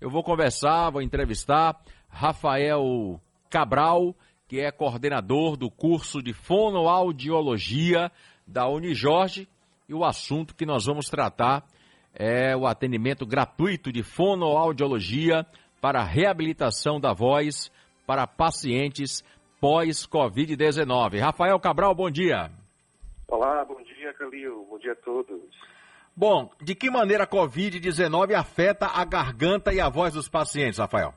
eu vou conversar, vou entrevistar Rafael Cabral, que é coordenador do curso de fonoaudiologia da Unijorge, e o assunto que nós vamos tratar é o atendimento gratuito de fonoaudiologia para reabilitação da voz para pacientes pós-Covid-19. Rafael Cabral, bom dia. Olá, bom dia, Calil. Bom dia a todos. Bom, de que maneira a Covid-19 afeta a garganta e a voz dos pacientes, Rafael?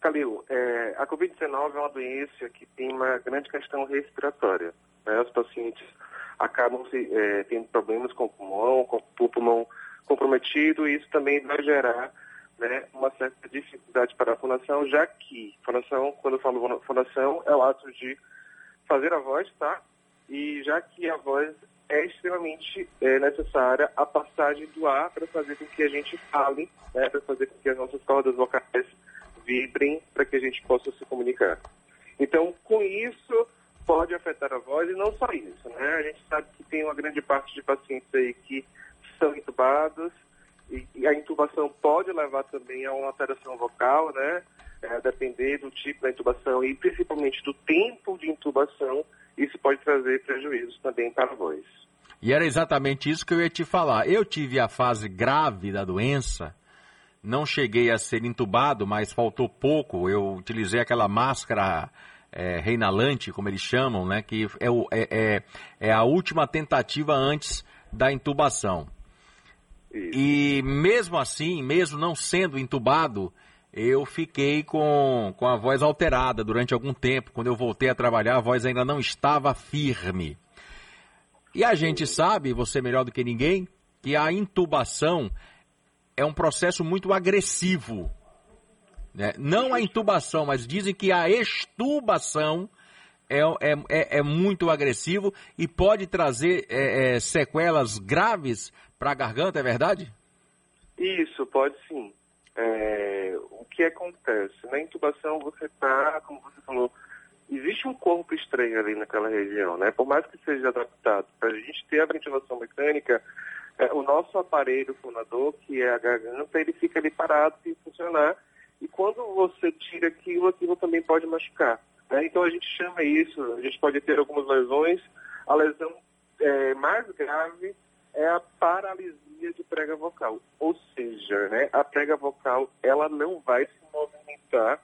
Calil, é, a Covid-19 é uma doença que tem uma grande questão respiratória. Né? Os pacientes acabam se, é, tendo problemas com o pulmão, com o pulmão comprometido, e isso também vai gerar né, uma certa dificuldade para a fonação, já que fonação, quando eu falo fonação, é o ato de fazer a voz, tá? E já que a voz é extremamente é, necessária a passagem do ar para fazer com que a gente fale, né, para fazer com que as nossas cordas vocais vibrem, para que a gente possa se comunicar. Então, com isso, pode afetar a voz e não só isso, né? A gente sabe que tem uma grande parte de pacientes aí que são intubados e, e a intubação pode levar também a uma alteração vocal, né? É, depender do tipo da intubação e principalmente do tempo de intubação, isso pode trazer prejuízos também para a voz. E era exatamente isso que eu ia te falar. Eu tive a fase grave da doença, não cheguei a ser entubado, mas faltou pouco. Eu utilizei aquela máscara é, reinalante, como eles chamam, né? Que é, o, é, é, é a última tentativa antes da intubação. Isso. E mesmo assim, mesmo não sendo entubado, eu fiquei com, com a voz alterada durante algum tempo. Quando eu voltei a trabalhar, a voz ainda não estava firme. E a gente sabe, você melhor do que ninguém, que a intubação é um processo muito agressivo. Né? Não a intubação, mas dizem que a extubação é, é, é, é muito agressivo e pode trazer é, é sequelas graves para a garganta, é verdade? Isso, pode sim. É, o que acontece? Na intubação você está, como você falou, existe um corpo estranho ali naquela região, né? Por mais que seja adaptado para a gente ter a ventilação mecânica, é, o nosso aparelho fonador, que é a garganta, ele fica ali parado sem funcionar e quando você tira aquilo, aquilo também pode machucar. Né? Então a gente chama isso, a gente pode ter algumas lesões. A lesão é, mais grave é a paralisia de prega vocal. Ou seja, né, a prega vocal ela não vai se movimentar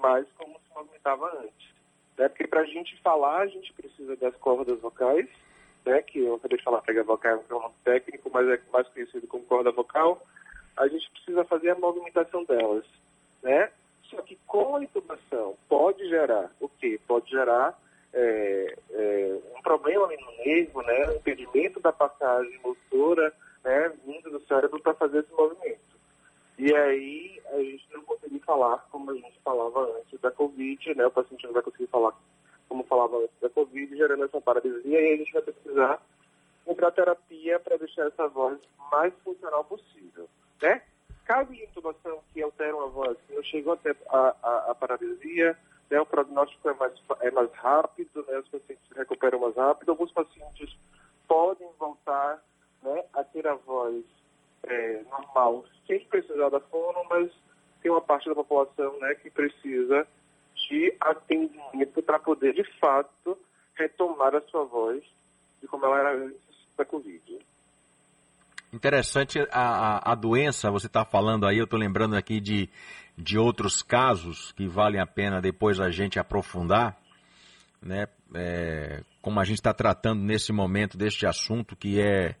mais como se movimentava antes. Né? Porque para a gente falar, a gente precisa das cordas vocais, né? que eu acabei de falar, prega vocal é um nome técnico, mas é mais conhecido como corda vocal. A gente precisa fazer a movimentação delas né? Só que com a intubação pode gerar o quê? Pode gerar é, é, um problema no nervo, né? Um impedimento da passagem motora, né? Vindo do cérebro para fazer esse movimento. E aí a gente não conseguir falar como a gente falava antes da Covid, né? O paciente não vai conseguir falar como falava antes da Covid, gerando essa paralisia, e aí a gente vai precisar entrar terapia para deixar essa voz mais funcional possível, né? caso de intubação que alteram a voz, não chegou até a, a, a paralisia, né, o prognóstico é mais, é mais rápido, né, os pacientes se recuperam mais rápido. Alguns pacientes podem voltar né, a ter a voz é, normal sem precisar da fono, mas tem uma parte da população né, que precisa de atendimento para poder, de fato, retomar a sua voz de como ela era antes da Covid. Interessante a, a, a doença, você está falando aí, eu estou lembrando aqui de, de outros casos que valem a pena depois a gente aprofundar, né? É, como a gente está tratando nesse momento deste assunto, que é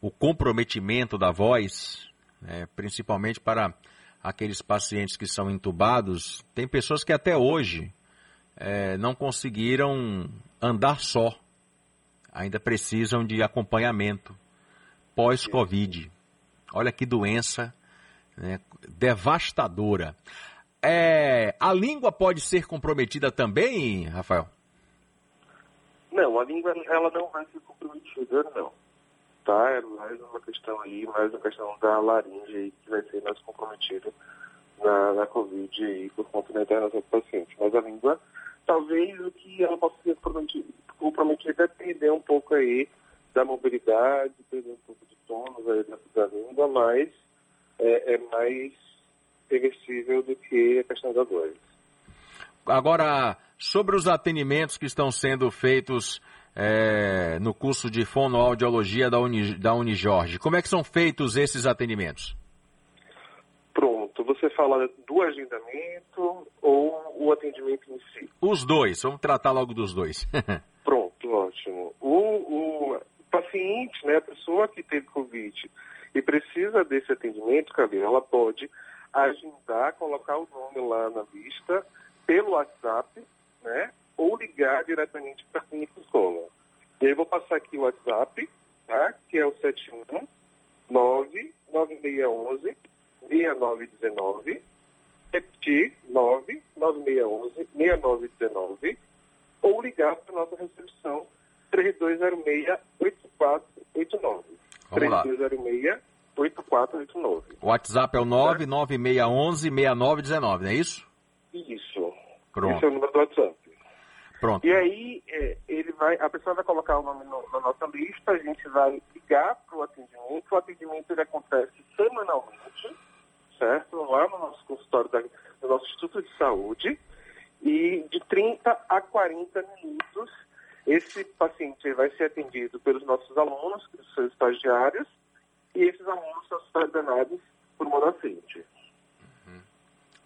o comprometimento da voz, né? principalmente para aqueles pacientes que são entubados. Tem pessoas que até hoje é, não conseguiram andar só, ainda precisam de acompanhamento pós-Covid. Olha que doença né, devastadora. É, a língua pode ser comprometida também, Rafael? Não, a língua ela não vai ser comprometida, não. Tá? É mais uma questão aí, mais uma questão da laringe aí, que vai ser mais comprometida na, na Covid aí, por conta da internação do paciente. Mas a língua, talvez o que ela possa ser comprometida é perder um pouco aí da mobilidade, perder um pouco de tônus aí da, da língua, mas é, é, mais que a questão da voz. Agora, sobre os atendimentos que estão sendo feitos é, no curso de fonoaudiologia da, Uni, da Unijorge, como é que são feitos esses atendimentos? Pronto, você fala do agendamento ou o atendimento em si? Os dois, vamos tratar logo dos dois. Pronto, ótimo. O, o, né, a pessoa que teve Covid e precisa desse atendimento, Camila, ela pode agendar, colocar o nome lá na lista pelo WhatsApp, né, ou ligar diretamente para a clínica escola. E aí eu vou passar aqui o WhatsApp, tá, que é o 71 99611 6919, repetir 99611 6919, ou ligar para a nossa recepção 3206-8489. 3206-8489. O WhatsApp é o 99611-6919, não é isso? Isso. Pronto. Esse é o número do WhatsApp. Pronto. E aí, é, ele vai, a pessoa vai colocar o nome no, na nossa lista, a gente vai ligar para o atendimento. O atendimento ele acontece semanalmente, certo? Lá no nosso consultório, da, no nosso Instituto de Saúde. E de 30 a 40 minutos esse paciente vai ser atendido pelos nossos alunos, pelos seus estagiários, e esses alunos são supervisionados por uma docente.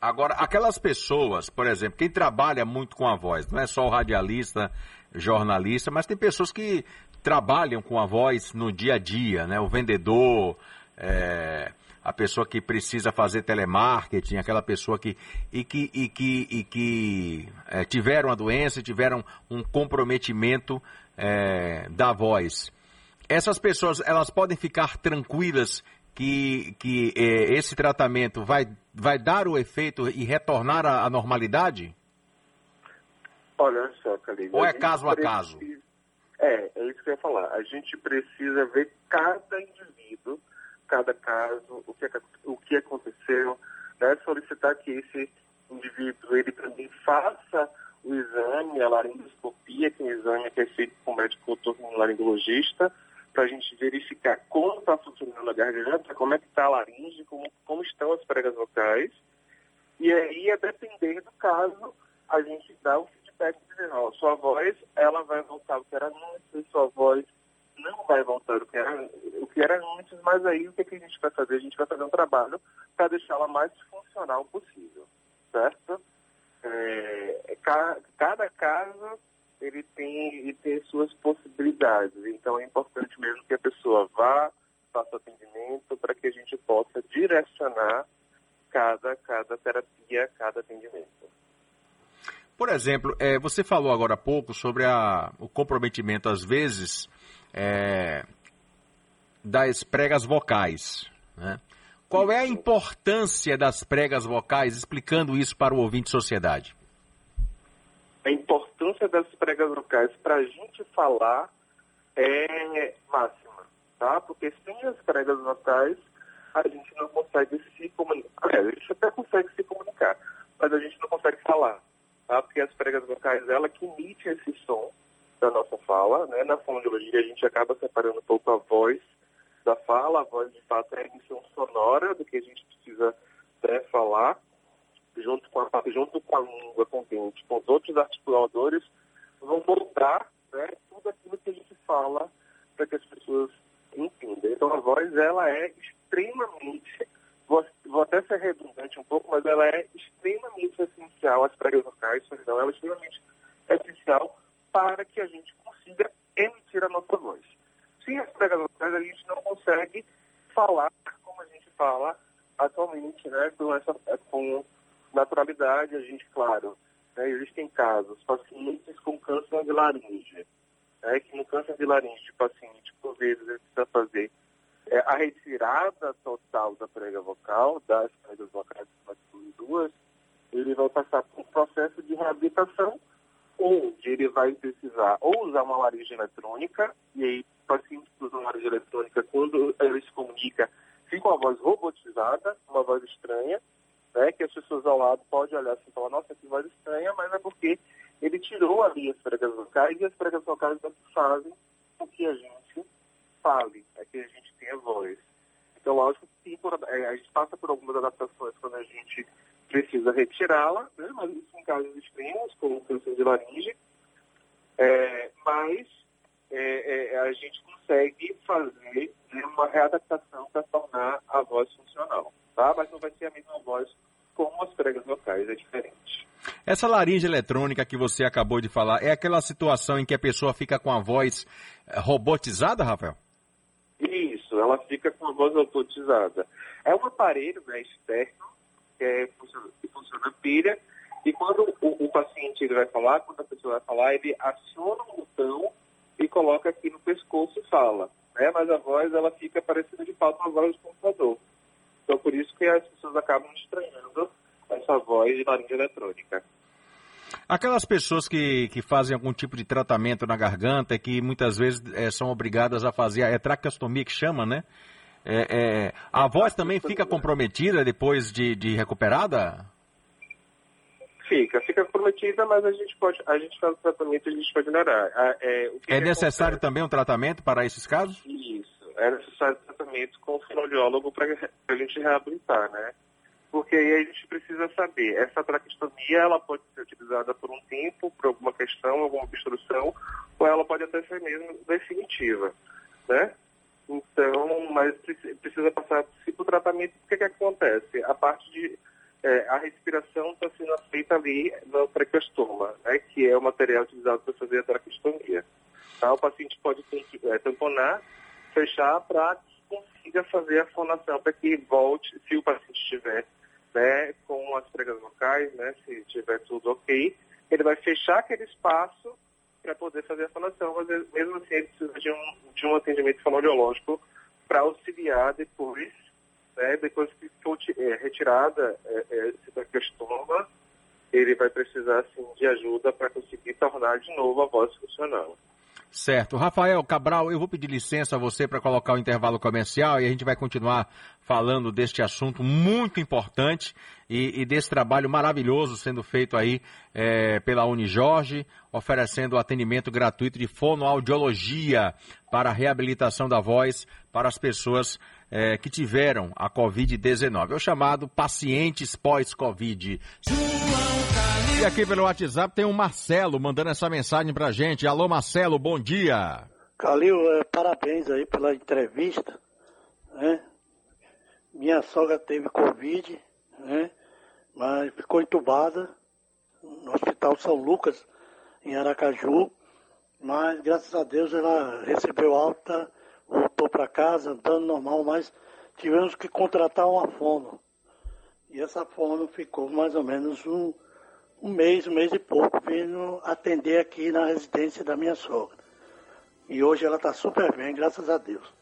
Agora, aquelas pessoas, por exemplo, quem trabalha muito com a voz, não é só o radialista, jornalista, mas tem pessoas que trabalham com a voz no dia a dia, né? O vendedor, é, a pessoa que precisa fazer telemarketing, aquela pessoa que e que e que, e que é, tiveram a doença, tiveram um comprometimento é, da voz. Essas pessoas elas podem ficar tranquilas que, que é, esse tratamento vai, vai dar o efeito e retornar à, à normalidade? Olha só, Calil. Ou é caso a caso? É, é isso que eu ia falar. A gente precisa ver cada indivíduo cada caso, o que, o que aconteceu, né? solicitar que esse indivíduo ele também faça o exame, a laringoscopia, que é um exame que é feito com o médico laringologista, para a gente verificar como está funcionando a garganta, como é que está a laringe, como, como estão as pregas vocais. E aí, a depender do caso, a gente dá o feedback dizendo, sua voz, ela vai voltar o que era antes, sua voz não vai voltar o que era, o que era antes, mas aí o que, que a gente vai fazer? A gente vai fazer um trabalho para deixá-la mais funcional possível, certo? É, cada caso ele tem, ele tem suas possibilidades, então é importante mesmo que a pessoa vá, faça atendimento para que a gente possa direcionar cada, cada terapia, cada atendimento. Por exemplo, é, você falou agora há pouco sobre a, o comprometimento, às vezes, é, das pregas vocais. Né? Qual é a importância das pregas vocais, explicando isso para o ouvinte de sociedade? A importância das pregas vocais para a gente falar é máxima, tá? Porque sem as pregas vocais a gente não consegue se comunicar. É, a gente até consegue se comunicar, mas a gente não consegue falar, tá? Porque as pregas vocais, ela que emite esse som, fala. Né? Na fonoaudiologia a gente acaba separando um pouco a voz da fala, a voz de fato é a emissão sonora do que a gente precisa né, falar, junto com, a, junto com a língua contente, com os outros articuladores, vão moldar né, tudo aquilo que a gente fala para que as pessoas entendam. Então a voz ela é extremamente, vou, vou até ser redundante um pouco, mas ela é extremamente essencial, as pregas vocais, perdão, ela é extremamente para que a gente consiga emitir a nossa voz. Sem as pregas vocais, a gente não consegue falar como a gente fala atualmente, né, com, essa, com naturalidade. A gente, claro, né, existem casos, pacientes com câncer de laringe, né, que no câncer de laringe, o paciente, por vezes, ele precisa fazer é, a retirada total da prega vocal, das pregas vocais, duas, ele vai passar por um processo de reabilitação onde ele vai precisar ou usar uma laringe eletrônica, e aí pacientes que usam laringe eletrônica, quando ele se comunica, fica com a voz robotizada, uma voz estranha, né, que as pessoas ao lado podem olhar assim e falar, nossa, que voz estranha, mas é porque ele tirou ali as pregas vocais, e as pregas vocais fazem o que a gente fale, é que a gente tenha voz. Então, lógico que é, a gente passa por algumas adaptações quando a gente precisa retirá-la, né? mas isso casos extremos, como câncer de laringe, é, mas é, é, a gente consegue fazer né, uma readaptação para tornar a voz funcional, tá? Mas não vai ser a mesma voz como as pregas vocais, é diferente. Essa laringe eletrônica que você acabou de falar, é aquela situação em que a pessoa fica com a voz eh, robotizada, Rafael? Isso, ela fica com a voz robotizada. É um aparelho né, externo é, que funciona pilha, e quando o, o, paciente ele vai falar, quando a pessoa vai falar, ele aciona um botão e coloca aqui no pescoço e fala. Né? Mas a voz ela fica parecida de fato uma voz do computador. Então por isso que as pessoas acabam estranhando essa voz de laringe eletrônica. Aquelas pessoas que, que fazem algum tipo de tratamento na garganta, que muitas vezes é, são obrigadas a fazer a é traqueostomia que chama, né? É, é, a voz também fica comprometida depois de, de recuperada? Fica, fica comprometida, mas a gente pode, a gente faz o tratamento e a gente pode melhorar. É, é necessário acontece? também um tratamento para esses casos? Isso, é necessário tratamento com o fonoaudiólogo para a gente reabilitar, né? Porque aí a gente precisa saber, essa traqueostomia ela pode ser utilizada por um tempo, por alguma questão, alguma obstrução, ou ela pode até ser mesmo definitiva, né? Então, mas precisa passar por tratamento, o que, que acontece? A parte de é, a respiração está sendo feita ali no traqueostoma, né, que é o material utilizado para fazer a traqueostomia. Tá? O paciente pode é, tamponar, fechar para consiga fazer a fonação, para que volte, se o paciente estiver né, com as pregas vocais, né, se tiver tudo ok, ele vai fechar aquele espaço para poder fazer a fonação, mas mesmo assim ele precisa de um, de um atendimento fonoaudiológico para auxiliar depois né, depois que for é, retirada é, é, esse traqueostoma, ele vai precisar assim, de ajuda para conseguir tornar de novo a voz funcional. Certo. Rafael Cabral, eu vou pedir licença a você para colocar o intervalo comercial e a gente vai continuar falando deste assunto muito importante e, e desse trabalho maravilhoso sendo feito aí é, pela Unijorge, oferecendo atendimento gratuito de fonoaudiologia para a reabilitação da voz para as pessoas é, que tiveram a Covid-19. É o chamado pacientes pós-Covid. E aqui pelo WhatsApp tem o Marcelo mandando essa mensagem pra gente. Alô, Marcelo, bom dia. Calil, é, parabéns aí pela entrevista. Né? Minha sogra teve Covid, né? mas ficou entubada no Hospital São Lucas, em Aracaju. Mas graças a Deus ela recebeu alta voltou para casa andando normal, mas tivemos que contratar uma fono. E essa fono ficou mais ou menos um, um mês, um mês e pouco, vindo atender aqui na residência da minha sogra. E hoje ela está super bem, graças a Deus.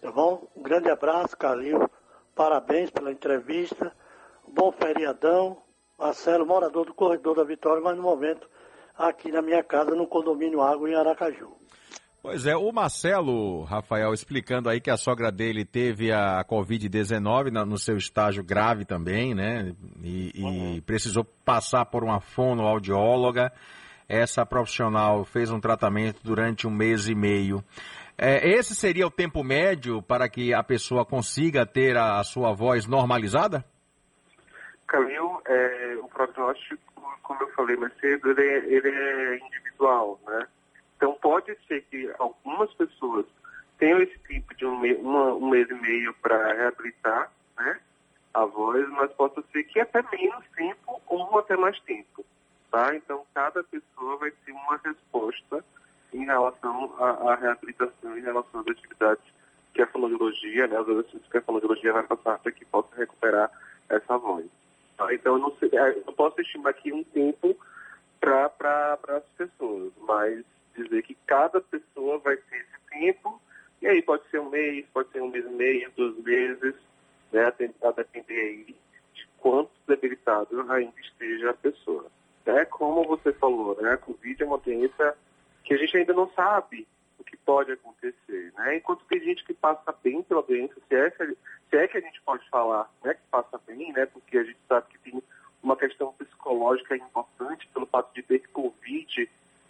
Tá bom? Um grande abraço, Calil. Parabéns pela entrevista. Bom feriadão. Marcelo, morador do Corredor da Vitória, mas no momento aqui na minha casa, no condomínio Água, em Aracaju. Pois é, o Marcelo, Rafael, explicando aí que a sogra dele teve a Covid-19 no seu estágio grave também, né? E, uhum. e, precisou passar por uma fonoaudióloga. Essa profissional fez um tratamento durante um mês e meio. É, esse seria o tempo médio para que a pessoa consiga ter a, a sua voz normalizada? Calil, é, o prognóstico, como eu falei mais cedo, ele é, ele é individual, né? Então, pode ser que algumas pessoas tenham esse tipo de um, uma, um mês e meio para reabilitar né, a voz, mas pode ser que até menos tempo ou até mais tempo. Tá? Então, cada pessoa vai ter uma resposta em relação à, à reabilitação, em relação às atividades que a fonoaudiologia, né, as exercícios que a fonoaudiologia vai passar para que possa recuperar essa voz. Tá? Então, eu não, sei, eu posso estimar aqui um tempo para as pessoas, mas dizer que cada pessoa vai ter esse tempo, e aí pode ser um mês, pode ser um mês e meio, dois meses, né, a depender aí de quanto debilitado ainda esteja a pessoa. É como você falou, né, a Covid é uma doença que a gente ainda não sabe o que pode acontecer, né? Enquanto tem gente que passa bem pela doença, se é que, se é que a gente pode falar né, que passa bem, né? Porque a gente sabe que tem uma questão psicológica importante pelo fato de ter Covid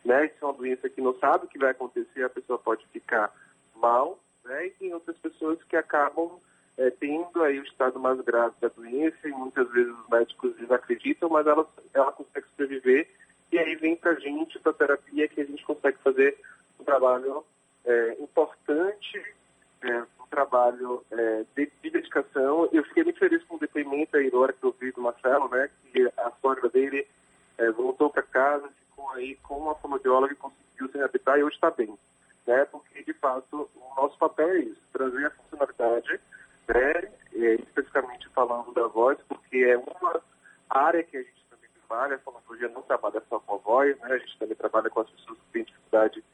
né? Isso é uma doença que não sabe o que vai acontecer, a pessoa pode ficar mal, né? E tem outras pessoas que acabam é, tendo aí o estado mais grave da doença e muitas vezes os médicos desacreditam, mas ela, ela consegue sobreviver e aí vem para a gente, para a terapia, que a gente consegue fazer um trabalho é, importante, é, um trabalho é, de, de, dedicação. Eu fiquei muito feliz com o depoimento aí, na hora que eu vi do Marcelo, né, que a sogra dele é, voltou para casa, ficou aí com uma fonoaudióloga e conseguiu se reabilitar e hoje está bem. Né, porque, de fato, o nosso papel é isso, trazer a funcionalidade, né, é, especificamente falando da voz, porque é uma área que a gente também trabalha, a fonoaudiologia não trabalha só com a voz, né, a gente também trabalha com as pessoas que têm dificuldade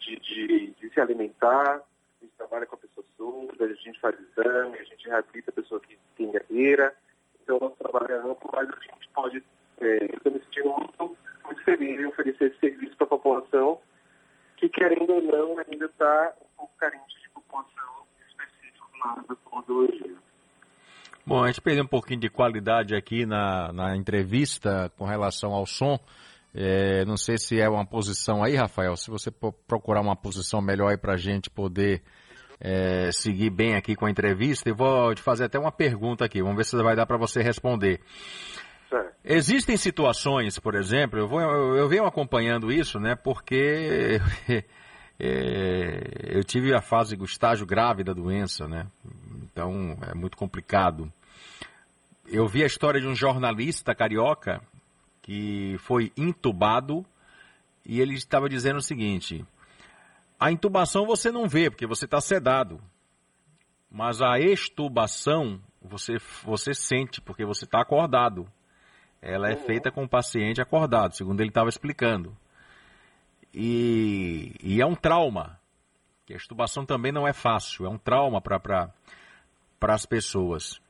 de, de, de se alimentar, a gente trabalha com a pessoa surda, a gente faz exame, a gente reabilita a pessoa que tem gagueira, então o nosso trabalho é amplo, mas a gente pode, é, eu estou me sentindo muito, muito feliz em oferecer esse serviço para a população, que querendo ou não ainda está um pouco carente de população específica na área da fonoaudiologia. Bom, a gente perdeu um pouquinho de qualidade aqui na, na entrevista com relação ao som. É, não sei se é uma posição aí, Rafael, se você procurar uma posição melhor aí para a gente poder é, seguir bem aqui com a entrevista, eu vou te fazer até uma pergunta aqui, vamos ver se vai dar para você responder. Existem situações, por exemplo, eu, vou, eu, eu venho acompanhando isso, né, porque é, eu tive a fase, o estágio grave da doença, né, então é muito complicado. Eu vi a história de um jornalista carioca que foi intubado e ele estava dizendo o seguinte: a intubação você não vê porque você está sedado, mas a extubação você, você sente porque você está acordado. Ela é feita com o paciente acordado, segundo ele estava explicando. E, e, é um trauma, que a extubação também não é fácil, é um trauma para pra, as pessoas.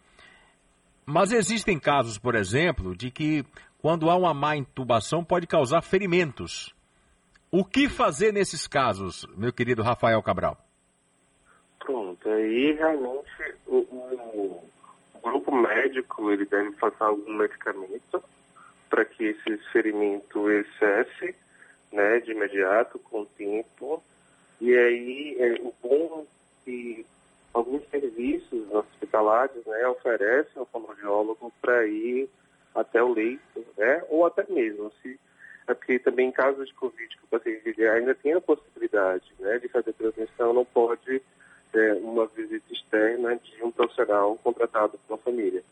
Mas existem casos, por exemplo, de que quando há uma má intubação, pode causar ferimentos. O que fazer nesses casos, meu querido Rafael Cabral? Pronto, aí realmente o, o, o grupo médico ele deve passar algum medicamento para que esse ferimento cesse né, de imediato, com o tempo. E aí é, o bom que alguns serviços hospitalares né, oferecem ao fonoaudiólogo para ir até o leito, né? Ou até mesmo se é porque também em casos de Covid que o paciente ainda tem a possibilidade né, de fazer transmissão, não pode é, uma visita externa de um profissional contratado pela família.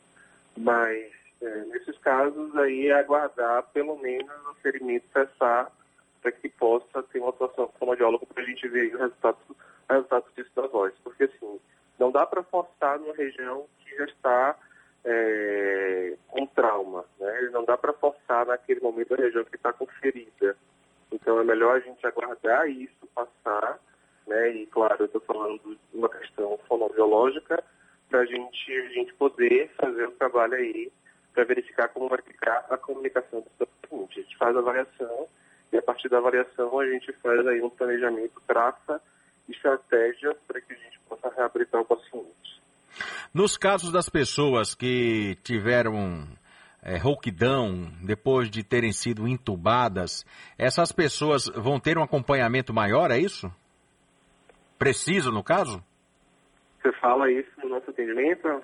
Mas é, nesses casos aí é aguardar pelo menos o ferimento cessar para que possa ter uma atuação fonoaudiólogo para a gente ver o resultado, o resultado disso da voz. Porque assim, não dá para forçar numa região que já está é, com trauma. Né? Não dá para forçar naquele momento a região que está com ferida. Então é melhor a gente aguardar isso passar, né? E claro, eu estou falando de uma questão fonobiológica, para gente, a gente poder fazer o trabalho aí para verificar como vai ficar a comunicação do paciente. A gente faz a avaliação e a partir da avaliação a gente faz aí um planejamento, traça estratégias para que a gente possa reabilitar o paciente. Nos casos das pessoas que tiveram é, rouquidão depois de terem sido intubadas, essas pessoas vão ter um acompanhamento maior, é isso? Preciso, no caso? Você fala isso no nosso atendimento?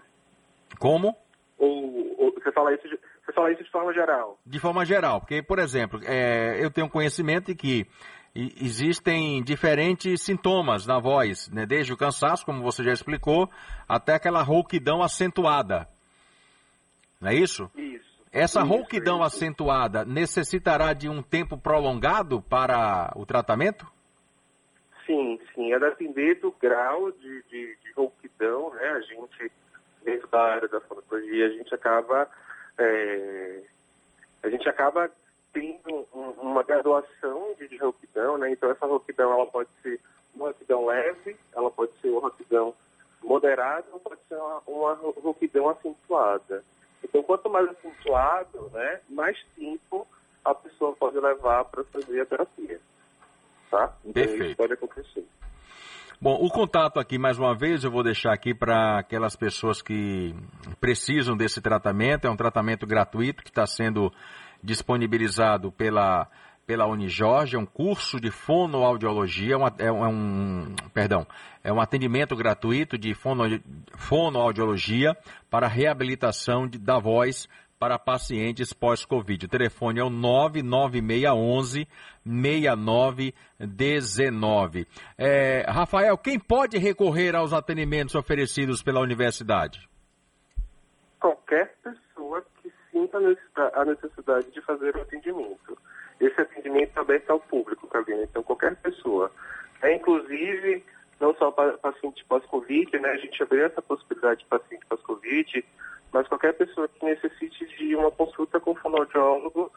Como? Ou, ou você fala isso de, você fala isso de forma geral? De forma geral, porque, por exemplo, é, eu tenho conhecimento de que existem diferentes sintomas na voz, né? desde o cansaço, como você já explicou, até aquela rouquidão acentuada. Não é isso? Isso. Essa isso, rouquidão isso. acentuada necessitará de um tempo prolongado para o tratamento? Sim, sim. A depender do grau de, de, de rouquidão, né? A gente, dentro da área da fonologia, a gente acaba. É, a gente acaba tendo uma graduação de, de rouquidão, né? Então essa rouquidão ela pode ser uma rouquidão leve, ela pode ser uma rouquidão moderada, ou pode ser uma, uma rouquidão acentuada. Então quanto mais acentuado, né, mais tempo a pessoa pode levar para fazer a terapia, tá? Então Perfeito. isso pode acontecer. Bom, o contato aqui, mais uma vez, eu vou deixar aqui para aquelas pessoas que precisam desse tratamento. É um tratamento gratuito que está sendo disponibilizado pela, pela Unijorge, é um curso de fonoaudiologia, uma, é, um, é um, perdão, é um atendimento gratuito de fono, fonoaudiologia para reabilitação de, da voz para pacientes pós-Covid. O telefone é o 99611 6919. É, Rafael, quem pode recorrer aos atendimentos oferecidos pela universidade? Qualquer pessoa sinta a necessidade de fazer o atendimento. Esse atendimento é aberto ao público, Cabine, então qualquer pessoa. É, inclusive, não só paciente pós-Covid, né? A gente abriu essa possibilidade de paciente pós-Covid, mas qualquer pessoa que necessite de uma consulta com o fonoaudiólogo,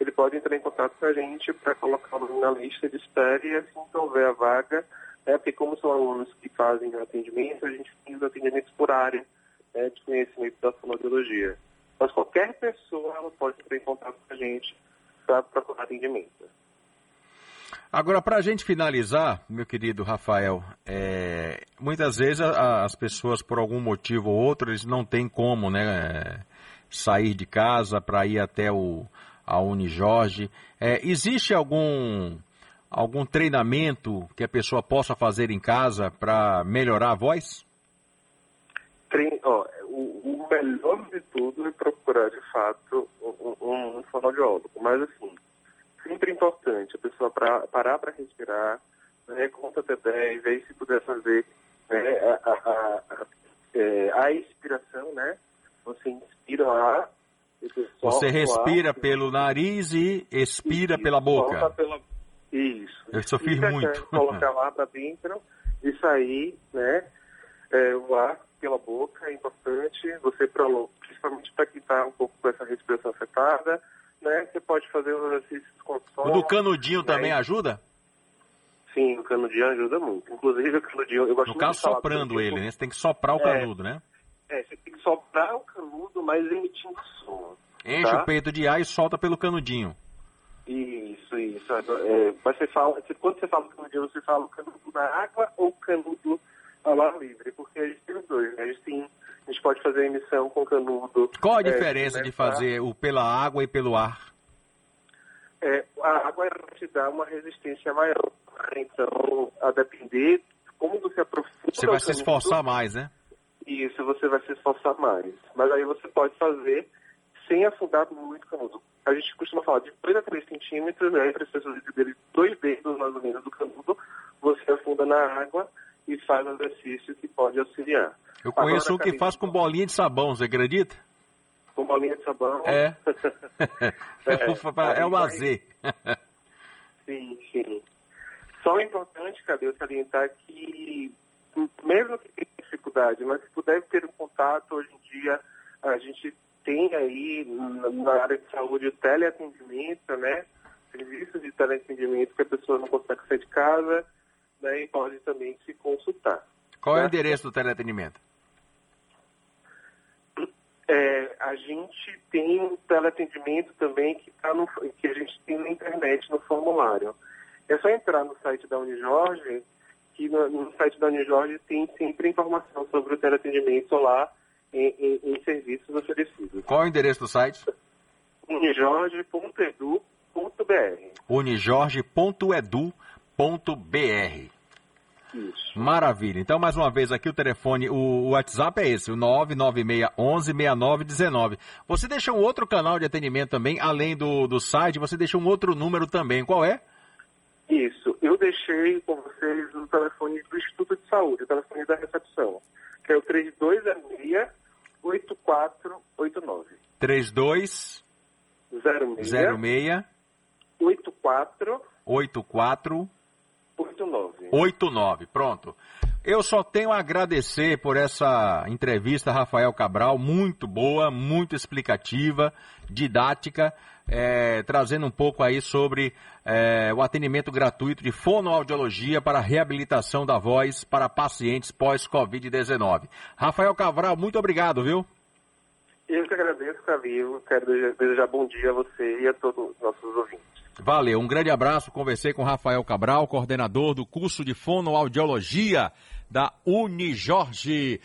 ele pode entrar em contato com a gente para colocá-lo na lista de espera e assim que houver a vaga, né? Porque como são alunos que fazem o atendimento, a gente tem os atendimentos por área né, de conhecimento da fonoaudiologia. Mas qualquer pessoa ela pode entrar em contato com a gente para procurar atendimento. Agora, para a gente finalizar, meu querido Rafael, é, muitas vezes a, as pessoas, por algum motivo ou outro, eles não têm como né, sair de casa para ir até o, a Unijorge. É, existe algum, algum treinamento que a pessoa possa fazer em casa para melhorar a voz? Trein, ó, melhor de tudo é procurar, de fato, um, um, um fonoaudiólogo. Mas, assim, sempre importante a pessoa pra, parar para respirar, né, conta até 10, aí se puder fazer né, a, a, a, é, a, expiração, né? Você inspira ar. Você respira ar, pelo nariz e expira pela boca. Pela... Isso. Eu sofri muito. Colocar lá para dentro e sair, né? É, o ar pela boca é importante. Você, principalmente para quem está um pouco com essa respiração afetada, né? Você pode fazer os exercícios com som. O do canudinho né? também ajuda? Sim, o canudinho ajuda muito. Inclusive o canudinho, eu gosto No caso, soprando ele, né? Você tem que soprar o é, canudo, né? É, você tem que soprar o canudo, mas emitindo som. Enche tá? o peito de ar e solta pelo canudinho. Isso, isso. É, mas você fala, quando você fala canudinho, você fala canudo na água ou canudo ao ar livre? Porque a gente tem os dois, né? A gente tem a gente pode fazer a emissão com canudo. Qual a é, diferença é, de fazer o pela água e pelo ar? É, a água te dá uma resistência maior. Então, a depender como você aprofunda. Você vai se esforçar mais, né? Isso, você vai se esforçar mais. Mas aí você pode fazer sem afundar muito o canudo. A gente costuma falar de 2 a 3 centímetros, né? Para as pessoas entenderem dois dedos mais ou menos do canudo, você afunda na água e faz exercício que pode auxiliar. Eu conheço um que faz com bolinha de sabão, você acredita? Com bolinha de sabão? É. é, é o azer. sim, sim. Só é importante, cadê salientar que, mesmo que tenha dificuldade, mas se puder ter um contato, hoje em dia a gente tem aí na área de saúde o teleatendimento, né? Serviços de teleatendimento que a pessoa não consegue sair de casa né? e pode também se consultar. Qual é o endereço do teleatendimento? É, a gente tem um teleatendimento também que, tá no, que a gente tem na internet, no formulário. É só entrar no site da Unijorge, que no, no site da Unijorge tem sempre informação sobre o teleatendimento lá em, em, em serviços oferecidos. Qual é o endereço do site? unijorge.edu.br unijorge.edu.br isso. Maravilha. Então, mais uma vez aqui o telefone, o, WhatsApp é esse, o 996116919. Você deixou um outro canal de atendimento também, além do, do site, você deixou um outro número também. Qual é? Isso. Eu deixei com vocês o telefone do Instituto de Saúde, o telefone da recepção, que é o 3206 8489. 32 06 06 84 84 89. 89, pronto. Eu só tenho a agradecer por essa entrevista, Rafael Cabral, muito boa, muito explicativa, didática, é, trazendo um pouco aí sobre é, o atendimento gratuito de fonoaudiologia para reabilitação da voz para pacientes pós-Covid-19. Rafael Cabral, muito obrigado, viu? Eu que agradeço, Calil. Quero desejar bom dia a você e a todos os nossos ouvintes. Valeu, um grande abraço. Conversei com Rafael Cabral, coordenador do curso de fonoaudiologia da Unijorge.